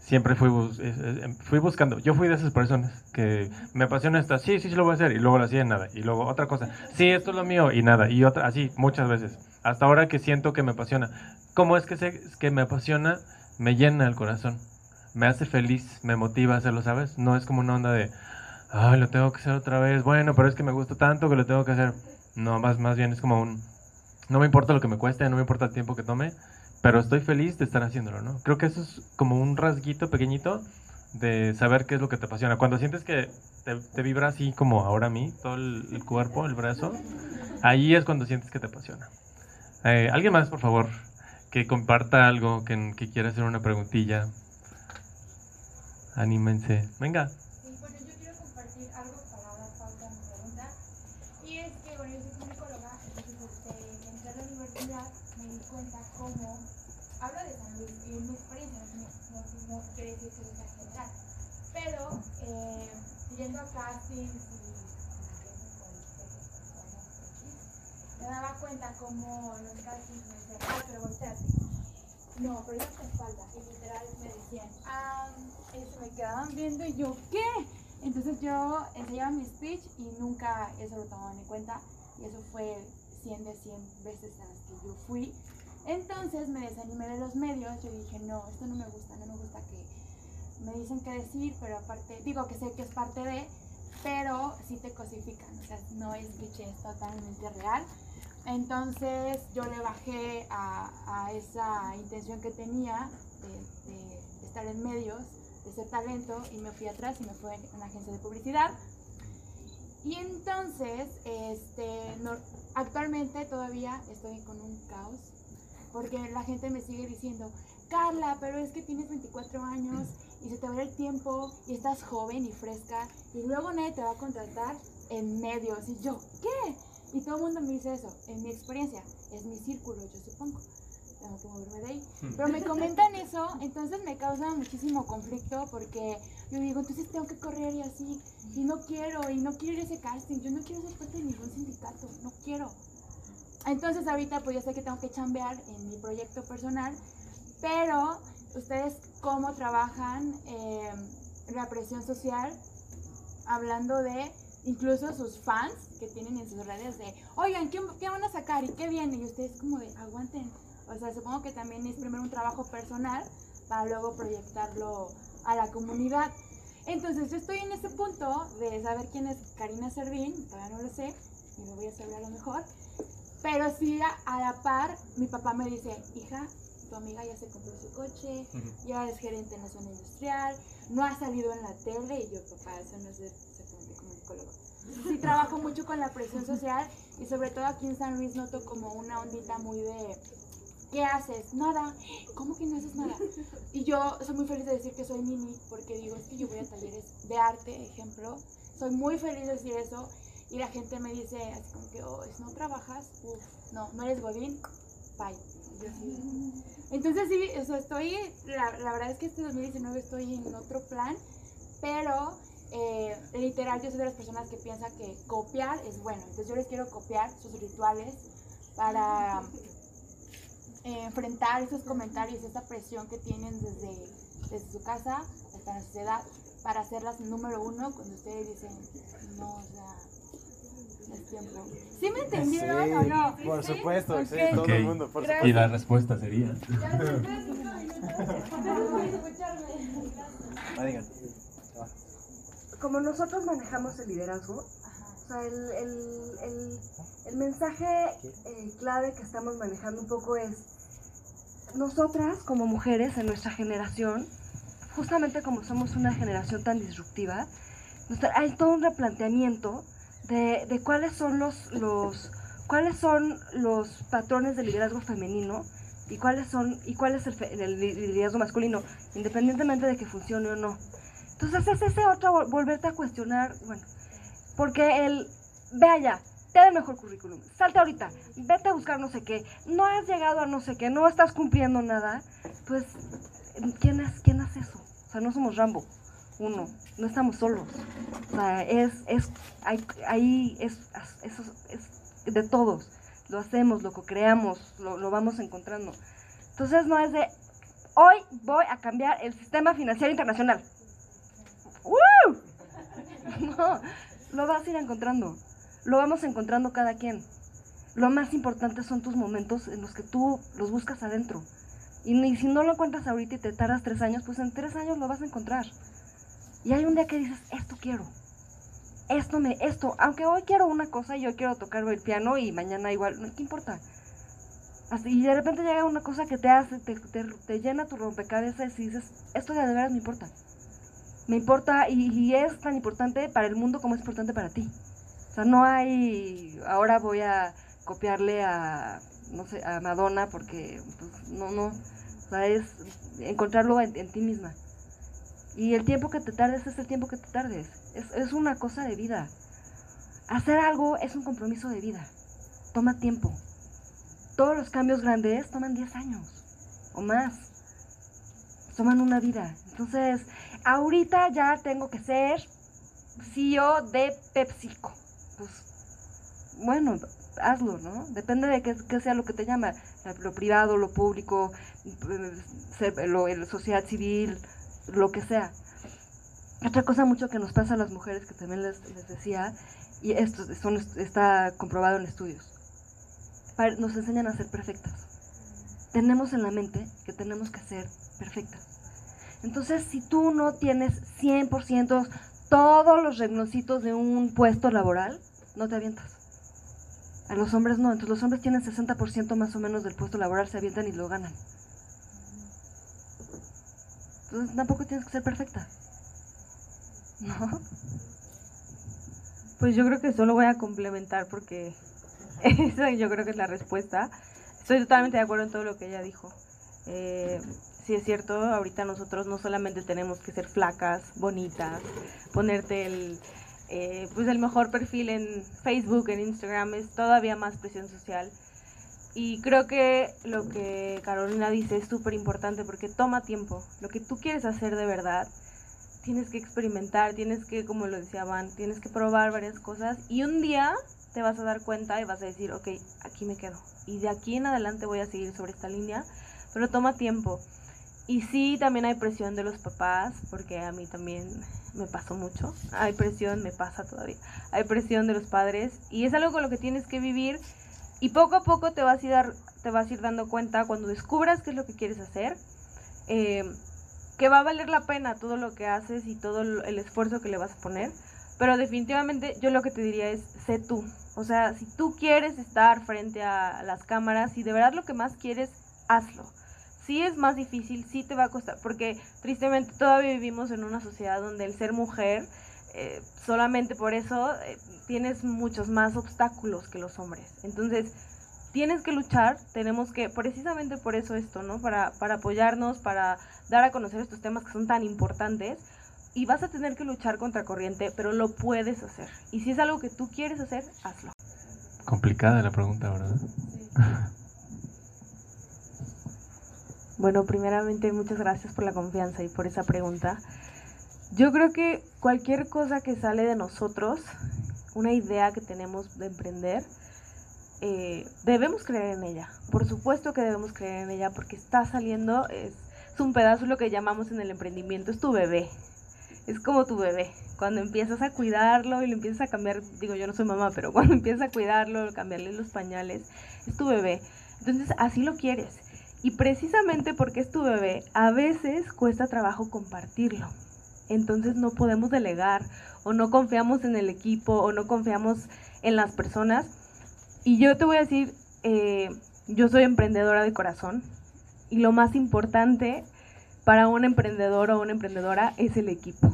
Siempre fui, bus- es- es- fui buscando. Yo fui de esas personas que me apasiona esta. Sí, sí, sí lo voy a hacer. Y luego lo hacía y nada. Y luego otra cosa. Sí, esto es lo mío y nada. Y otra, así, muchas veces. Hasta ahora que siento que me apasiona. ¿Cómo es que sé que me apasiona? Me llena el corazón. Me hace feliz, me motiva a hacerlo, ¿sabes? No es como una onda de, ay, lo tengo que hacer otra vez. Bueno, pero es que me gusta tanto que lo tengo que hacer. No, más, más bien es como un, no me importa lo que me cueste, no me importa el tiempo que tome, pero estoy feliz de estar haciéndolo, ¿no? Creo que eso es como un rasguito pequeñito de saber qué es lo que te apasiona. Cuando sientes que te, te vibra así como ahora a mí, todo el, cuerpo, el brazo, ahí es cuando sientes que te apasiona. Eh, ¿Alguien más, por favor, que comparta algo, que, que quiera hacer una preguntilla? Anímense. Venga. Este, me eh, daba cuenta cómo en los castings me decían, ah, pero volteate. No, pero ya te espalda. Y literal me decían, ah, se me quedaban viendo y yo, ¿qué? Entonces yo ensayaba mi speech y nunca eso lo tomaban en cuenta. Y eso fue 100 de 100 veces a las que yo fui. Entonces me desanimé de los medios. Yo dije, no, esto no me gusta, no me gusta que me dicen qué decir, pero aparte, digo que sé que es parte de, pero sí te cosifican. O sea, no es cliché, es totalmente real. Entonces yo le bajé a, esa intención que tenía de, estar en medios, de ser talento, y me fui atrás y me fui a una agencia de publicidad. Y entonces, este, actualmente todavía estoy con un caos, porque la gente me sigue diciendo, Carla, pero es que tienes 24 años y se te va el tiempo y estás joven y fresca y luego nadie te va a contratar en medios. Y yo, ¿qué? Y todo el mundo me dice eso, en mi experiencia, es mi círculo, yo supongo. Tengo que moverme de ahí. Pero me comentan eso, entonces me causa muchísimo conflicto porque yo digo, entonces tengo que correr y así, y no quiero, y no quiero ir a ese casting, yo no quiero ser parte de ningún sindicato, no quiero. Entonces ahorita pues ya sé que tengo que chambear en mi proyecto personal, pero ustedes cómo trabajan eh, la presión social, hablando de incluso sus fans que tienen en sus redes de, oigan, ¿qué, qué van a sacar y qué viene? Y ustedes como de, aguanten. O sea, supongo que también es primero un trabajo personal para luego proyectarlo a la comunidad. Entonces yo estoy en ese punto de saber quién es Karina Servín, todavía no lo sé, y lo voy a saber a lo mejor, pero sí a, la par mi papá me dice, hija, tu amiga ya se compró su coche, ya es gerente en la zona industrial, no ha salido en la tele, y yo, papá, eso no es de- comunicólogo. Sí trabajo mucho con la presión social y sobre todo aquí en San Luis noto como una ondita muy de ¿qué haces? Nada. ¿Cómo que no haces nada? Y yo soy muy feliz de decir que soy Nini porque digo, es que yo voy a talleres de arte, ejemplo. Soy muy feliz de decir eso y la gente me dice así como que, oh, ¿no trabajas? Uf, no, no eres godín, bye. Entonces sí, o sea, estoy, la, la verdad es que este 2019 estoy en otro plan, pero eh, literal yo soy de las personas que piensan que copiar es bueno. Entonces yo les quiero copiar sus rituales para eh, enfrentar esos comentarios, esa presión que tienen desde, desde su casa hasta la sociedad para hacerlas número uno cuando ustedes dicen, no, o sea, tiempo. ¿Sí me entendieron o no? por supuesto, sí, Ok. todo Ok. el mundo, por. Y la respuesta sería... Ah, digan. Como nosotros manejamos el liderazgo, o sea, el, el- el- el mensaje eh, clave que estamos manejando un poco es, nosotras como mujeres en nuestra generación, justamente como somos una generación tan disruptiva, hay todo un replanteamiento de, de cuáles son los, los cuáles son los patrones de liderazgo femenino y cuáles son y cuál es el, fe- el liderazgo masculino, independientemente de que funcione o no. Entonces es ese otro vol- volverte a cuestionar, bueno, porque el, ve allá, te da el mejor currículum, salte ahorita, vete a buscar no sé qué, no has llegado a no sé qué, no estás cumpliendo nada, pues, ¿quién, es, quién hace eso? O sea, no somos Rambo, uno, no estamos solos, o sea, es, es, hay- es, eso es de todos, lo hacemos, lo co-creamos, lo, lo vamos encontrando. Entonces no es de, hoy voy a cambiar el sistema financiero internacional. ¡Woo! No, lo vas a ir encontrando. Lo vamos encontrando cada quien. Lo más importante son tus momentos en los que tú los buscas adentro. Y ni si no lo encuentras ahorita y te tardas tres años, pues en tres años lo vas a encontrar. Y hay un día que dices, esto quiero. Esto me, esto, aunque hoy quiero una cosa y yo quiero tocar el piano y mañana igual, no, ¿qué importa? Así, y de repente llega una cosa que te hace, te, te, te llena tu rompecabezas y dices, esto de veras me importa. Me importa y, es tan importante para el mundo como es importante para ti. O sea, no hay, ahora voy a copiarle a, no sé, a Madonna porque, pues, no, no. O sea, es encontrarlo en, en ti misma. Y el tiempo que te tardes es el tiempo que te tardes. Es, es una cosa de vida. Hacer algo es un compromiso de vida. Toma tiempo. Todos los cambios grandes toman 10 años o más. Toman una vida. Entonces, ahorita ya tengo que ser CEO de PepsiCo. Pues, bueno, hazlo, ¿no? Depende de qué, sea lo que te llama. Lo privado, lo público, ser- lo, sociedad civil, lo que sea. Otra cosa mucho que nos pasa a las mujeres, que también les, les decía, y esto está comprobado en estudios, nos enseñan a ser perfectas. Tenemos en la mente que tenemos que ser perfectas. Entonces, si tú no tienes 100% todos los reglocitos de un puesto laboral, no te avientas. A los hombres no, entonces los hombres tienen 60% más o menos del puesto laboral, se avientan y lo ganan. Entonces tampoco tienes que ser perfecta. ¿No? Pues yo creo que solo voy a complementar porque esa yo creo que es la respuesta. Estoy totalmente de acuerdo en todo lo que ella dijo. Eh, sí es cierto, ahorita nosotros no solamente tenemos que ser flacas, bonitas, ponerte el, eh, pues el mejor perfil en Facebook, en Instagram, es todavía más presión social. Y creo que lo que Carolina dice es súper importante porque toma tiempo. Lo que tú quieres hacer de verdad, tienes que experimentar, tienes que, como lo decía Van, tienes que probar varias cosas y un día te vas a dar cuenta y vas a decir, ok, aquí me quedo. Y de aquí en adelante voy a seguir sobre esta línea, pero toma tiempo. Y sí, también hay presión de los papás, porque a mí también me pasó mucho. Hay presión, me pasa todavía. Hay presión de los padres y es algo con lo que tienes que vivir y poco a poco te vas a ir, te vas a ir dando cuenta cuando descubras qué es lo que quieres hacer. eh, que va a valer la pena todo lo que haces y todo el esfuerzo que le vas a poner. Pero definitivamente yo lo que te diría es, sé tú. O sea, si tú quieres estar frente a las cámaras, si de verdad lo que más quieres, hazlo. Sí es más difícil, sí te va a costar, porque tristemente todavía vivimos en una sociedad donde el ser mujer, eh, solamente por eso eh, tienes muchos más obstáculos que los hombres. Entonces, tienes que luchar, tenemos que, precisamente por eso esto, ¿no? Para, para apoyarnos, para dar a conocer estos temas que son tan importantes. Y vas a tener que luchar contra corriente, pero lo puedes hacer. Y si es algo que tú quieres hacer, hazlo. Complicada la pregunta, ¿verdad? Bueno, primeramente muchas gracias por la confianza y por esa pregunta. Yo creo que cualquier cosa que sale de nosotros, una idea que tenemos de emprender, eh, debemos creer en ella. Por supuesto que debemos creer en ella porque está saliendo, es, es un pedazo lo que llamamos en el emprendimiento, es tu bebé. Es como tu bebé. Cuando empiezas a cuidarlo y lo empiezas a cambiar, digo yo no soy mamá, pero cuando empiezas a cuidarlo, cambiarle los pañales, es tu bebé. Entonces así lo quieres. Y precisamente porque es tu bebé, a veces cuesta trabajo compartirlo. Entonces no podemos delegar o no confiamos en el equipo o no confiamos en las personas. Y yo te voy a decir, eh, yo soy emprendedora de corazón y lo más importante para un emprendedor o una emprendedora es el equipo.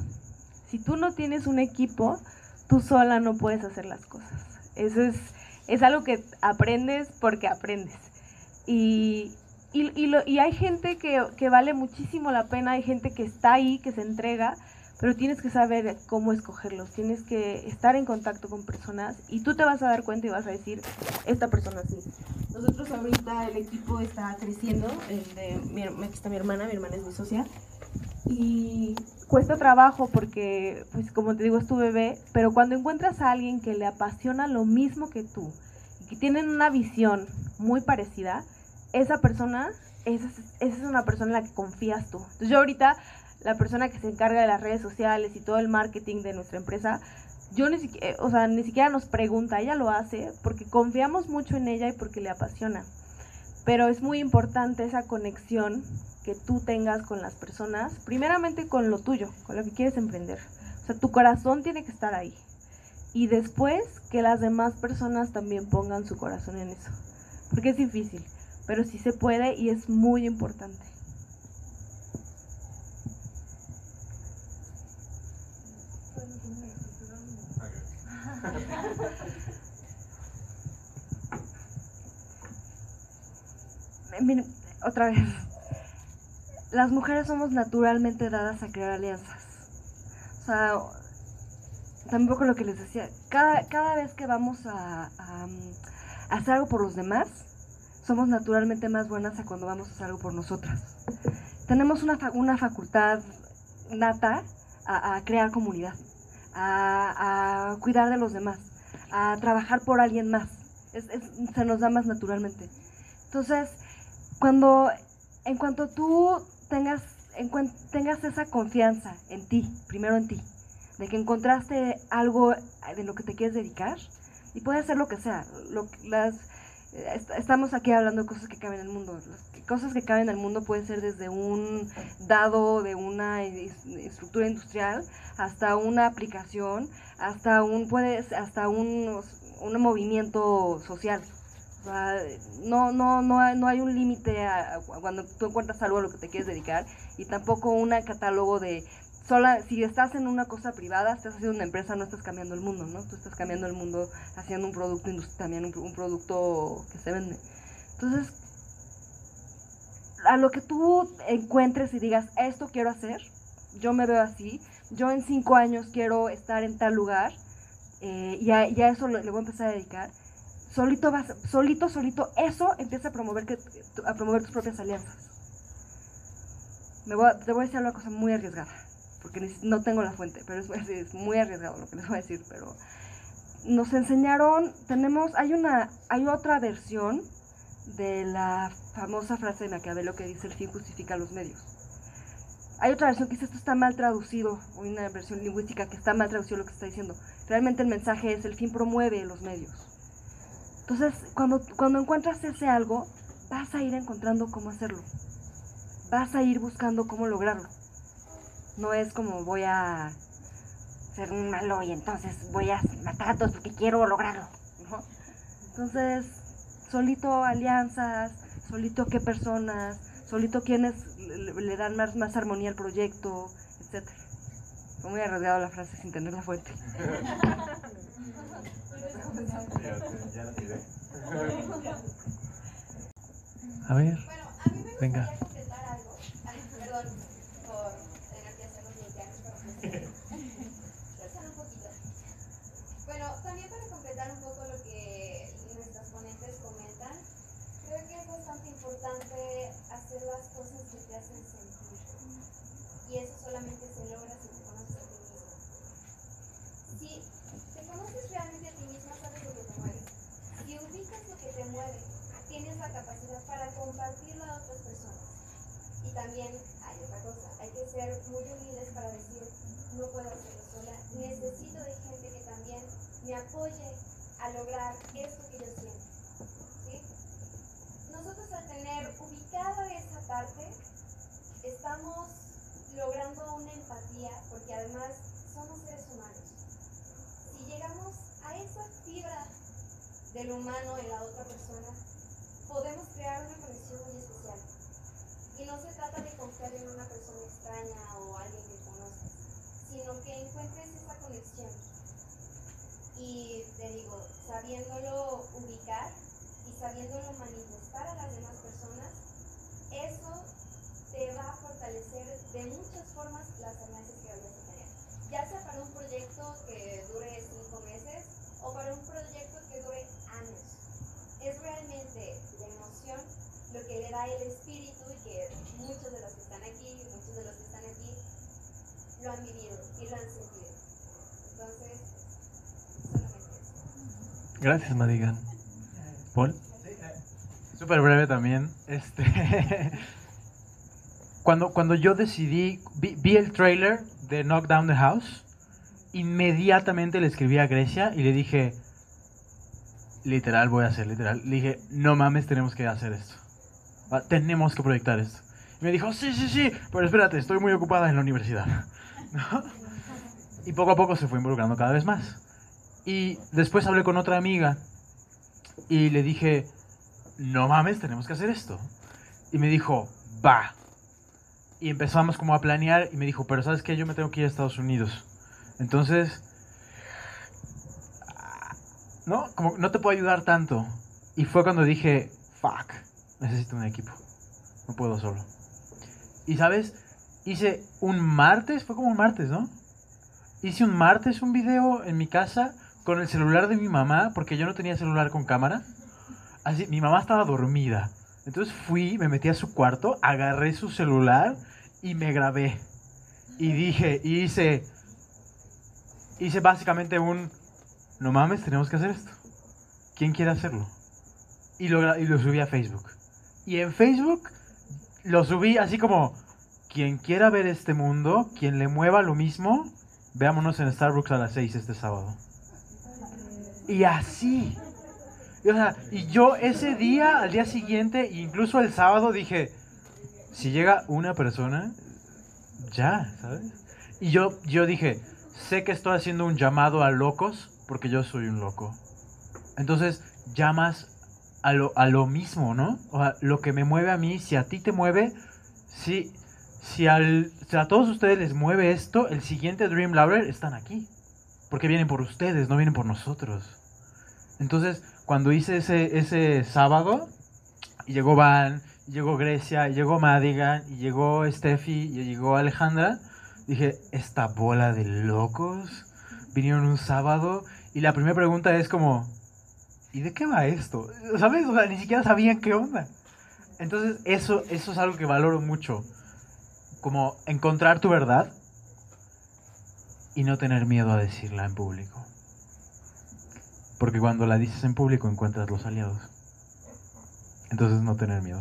Si tú no tienes un equipo, tú sola no puedes hacer las cosas. Eso es, es algo que aprendes porque aprendes. Y, y, y, lo- y hay gente que, que vale muchísimo la pena, hay gente que está ahí, que se entrega, pero tienes que saber cómo escogerlos, tienes que estar en contacto con personas y tú te vas a dar cuenta y vas a decir, esta persona sí. Nosotros ahorita el equipo está creciendo, el de, aquí está mi hermana, mi hermana es mi socia, y cuesta trabajo porque, pues como te digo, es tu bebé, pero cuando encuentras a alguien que le apasiona lo mismo que tú y que tienen una visión muy parecida, esa persona, esa es, esa es una persona en la que confías tú. Yo ahorita, la persona que se encarga de las redes sociales y todo el marketing de nuestra empresa, yo ni siquiera, o sea, ni siquiera nos pregunta, ella lo hace porque confiamos mucho en ella y porque le apasiona. Pero es muy importante esa conexión que tú tengas con las personas, primeramente con lo tuyo, con lo que quieres emprender. O sea, tu corazón tiene que estar ahí. Y después que las demás personas también pongan su corazón en eso. Porque es difícil, pero sí se puede y es muy importante. Eh, Miren, otra vez. Las mujeres somos naturalmente dadas a crear alianzas. O sea, también un poco lo que les decía. Cada, cada vez que vamos a, a, a hacer algo por los demás, somos naturalmente más buenas a cuando vamos a hacer algo por nosotras. Tenemos una, una facultad nata a, crear comunidad, a, a cuidar de los demás, a trabajar por alguien más. Se nos da más naturalmente. Entonces, cuando, en cuanto tú tengas, en tengas esa confianza en ti, primero en ti, de que encontraste algo de lo que te quieres dedicar, y puede ser lo que sea, lo, las, estamos aquí hablando de cosas que caben en el mundo, las cosas que caben en el mundo pueden ser desde un dado de una estructura industrial hasta una aplicación, hasta un, puede, hasta un, un movimiento social. O sea, no, no, no, no hay un límite cuando tú encuentras algo a lo que te quieres dedicar y tampoco un catálogo de sola, si estás en una cosa privada, estás haciendo una empresa, no estás cambiando el mundo, ¿no? Tú estás cambiando el mundo haciendo un producto también un, producto que se vende. Entonces, a lo que tú encuentres y digas, esto quiero hacer, yo me veo así, yo en cinco años quiero estar en tal lugar, eh, y, a, eso le, voy a empezar a dedicar, solito vas, solito, solito, eso empieza a promover, que, a promover tus propias alianzas. Me voy te voy a decir una cosa muy arriesgada, porque no tengo la fuente, pero es, es muy arriesgado lo que les voy a decir, pero nos enseñaron, tenemos, hay una, hay otra versión de la famosa frase de Maquiavelo que dice el fin justifica los medios. Hay otra versión que dice esto está mal traducido, o una versión lingüística que está mal traducido lo que está diciendo. Realmente el mensaje es el fin promueve los medios. Entonces, cuando, cuando encuentras ese algo, vas a ir encontrando cómo hacerlo. vas a ir buscando cómo lograrlo. No es como voy a ser un malo y entonces voy a matar a todos porque quiero lograrlo. ¿no? Entonces, solito alianzas, solito qué personas, solito quienes le, dan más, más armonía al proyecto, etc. Muy arriesgado la frase sin tener la. A ver, Venga. gustaría completar algo. Ay, perdón por tener que hacer los limpianos, pero pues, forzar un poquito. Bueno, también para completar un poco lo que nuestras ponentes comentan, creo que es bastante importante hacer las cosas que te hacen sentir. Y eso solamente se logra si te conoces a ti mismo. Si te conoces realmente a ti misma, sabes lo que te mueve. Si ubicas lo que te mueve, tienes la capacidad para compartirlo a otras personas. Y también hay otra cosa, hay que ser muy humildes para decir, no puedo hacerlo sola, necesito de gente que también me apoye a lograr esto que yo siento. ¿sí? Nosotros al tener ubicada esa parte, estamos logrando una empatía, porque además somos seres humanos. Si llegamos a esa fibra del humano en la otra persona, podemos crear una conexión muy especial. Y no se trata de confiar en una persona extraña o alguien que conozcas, sino que encuentres esa conexión. Y te digo, sabiéndolo ubicar y sabiéndolo manifestar a las demás personas, eso te va a fortalecer de muchas formas las alianzas que vayas a tener. Ya sea para un proyecto que dure cinco meses o para un proyecto que dure años es realmente la emoción lo que le da el espíritu y que muchos de los que están aquí, muchos de los que están aquí, lo han vivido y lo han sentido. Entonces, solamente eso. Gracias Madigan. Paul. Súper breve también. Este. cuando, cuando yo decidí, vi, vi el trailer de Knock Down the House, inmediatamente le escribí a Grecia y le dije, literal, voy a hacer, literal. Le dije, no mames, tenemos que hacer esto. Tenemos que proyectar esto. Y me dijo, sí, sí, sí, pero espérate, estoy muy ocupada en la universidad. Y poco a poco se fue involucrando cada vez más. Y después hablé con otra amiga y le dije, no mames, tenemos que hacer esto. Y me dijo, va. Y empezamos como a planear y me dijo, pero ¿sabes qué? Yo me tengo que ir a Estados Unidos. Entonces, no, como no te puedo ayudar tanto. Y fue cuando dije, fuck, necesito un equipo. No puedo solo. Y sabes, hice un martes, fue como un martes, ¿no? Hice un martes un video en mi casa con el celular de mi mamá, porque yo no tenía celular con cámara. Así, mi mamá estaba dormida. Entonces fui, me metí a su cuarto, agarré su celular y me grabé. Y dije, y hice, hice básicamente un, no mames, tenemos que hacer esto. ¿Quién quiere hacerlo? Y lo, y lo subí a Facebook. Y en Facebook lo subí así como, quien quiera ver este mundo, quien le mueva lo mismo, veámonos en Starbucks a las 6 este sábado. Y así. Y, o sea, y yo ese día, al día siguiente, incluso el sábado, dije, si llega una persona, ya, ¿sabes? Y yo, yo dije, sé que estoy haciendo un llamado a locos, porque yo soy un loco. Entonces, llamas a lo, a lo mismo, ¿no? O sea, lo que me mueve a mí, si a ti te mueve, si, si, al, si a todos ustedes les mueve esto, el siguiente Dream Lover están aquí. Porque vienen por ustedes, no vienen por nosotros. Entonces, cuando hice ese, ese sábado, y llegó Van, llegó Grecia, llegó Madigan, y llegó Steffi, y llegó Alejandra, dije, esta bola de locos vinieron un sábado, y la primera pregunta es como, ¿y de qué va esto? ¿Sabes? O sea, ni siquiera sabían qué onda. Entonces, eso, eso es algo que valoro mucho. Como encontrar tu verdad y no tener miedo a decirla en público. Porque cuando la dices en público encuentras los aliados. Entonces no tener miedo.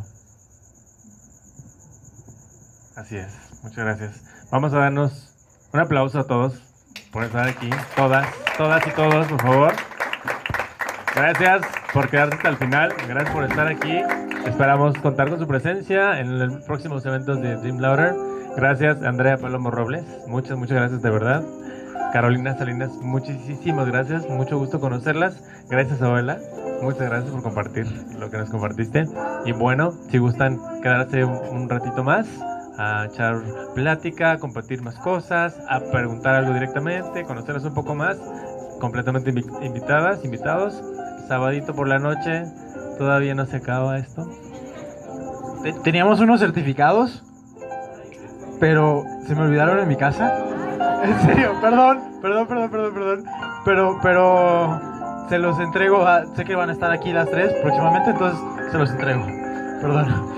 Así es, muchas gracias. Vamos a darnos un aplauso a todos por estar aquí, todas, todas y todos, por favor. Gracias por quedarte hasta el final, gracias por estar aquí. esperamos contar con su presencia en los próximos eventos de Dream Louder. Gracias, Andrea Palomo Robles. Muchas, muchas gracias de verdad. Carolina Salinas, muchísimas gracias. Mucho gusto conocerlas. Gracias, abuela. Muchas gracias por compartir lo que nos compartiste. Y bueno, si gustan quedarse un, ratito más, a echar plática, compartir más cosas, a preguntar algo directamente, conocerlas un poco más, completamente invi- invitadas, invitados. Sabadito por la noche, todavía no se acaba esto. Te- Teníamos unos certificados, pero se me olvidaron en mi casa. En serio, perdón, perdón, perdón, perdón, perdón. Pero, pero se los entrego. a- sé que van a estar aquí las tres próximamente, entonces se los entrego. Perdón.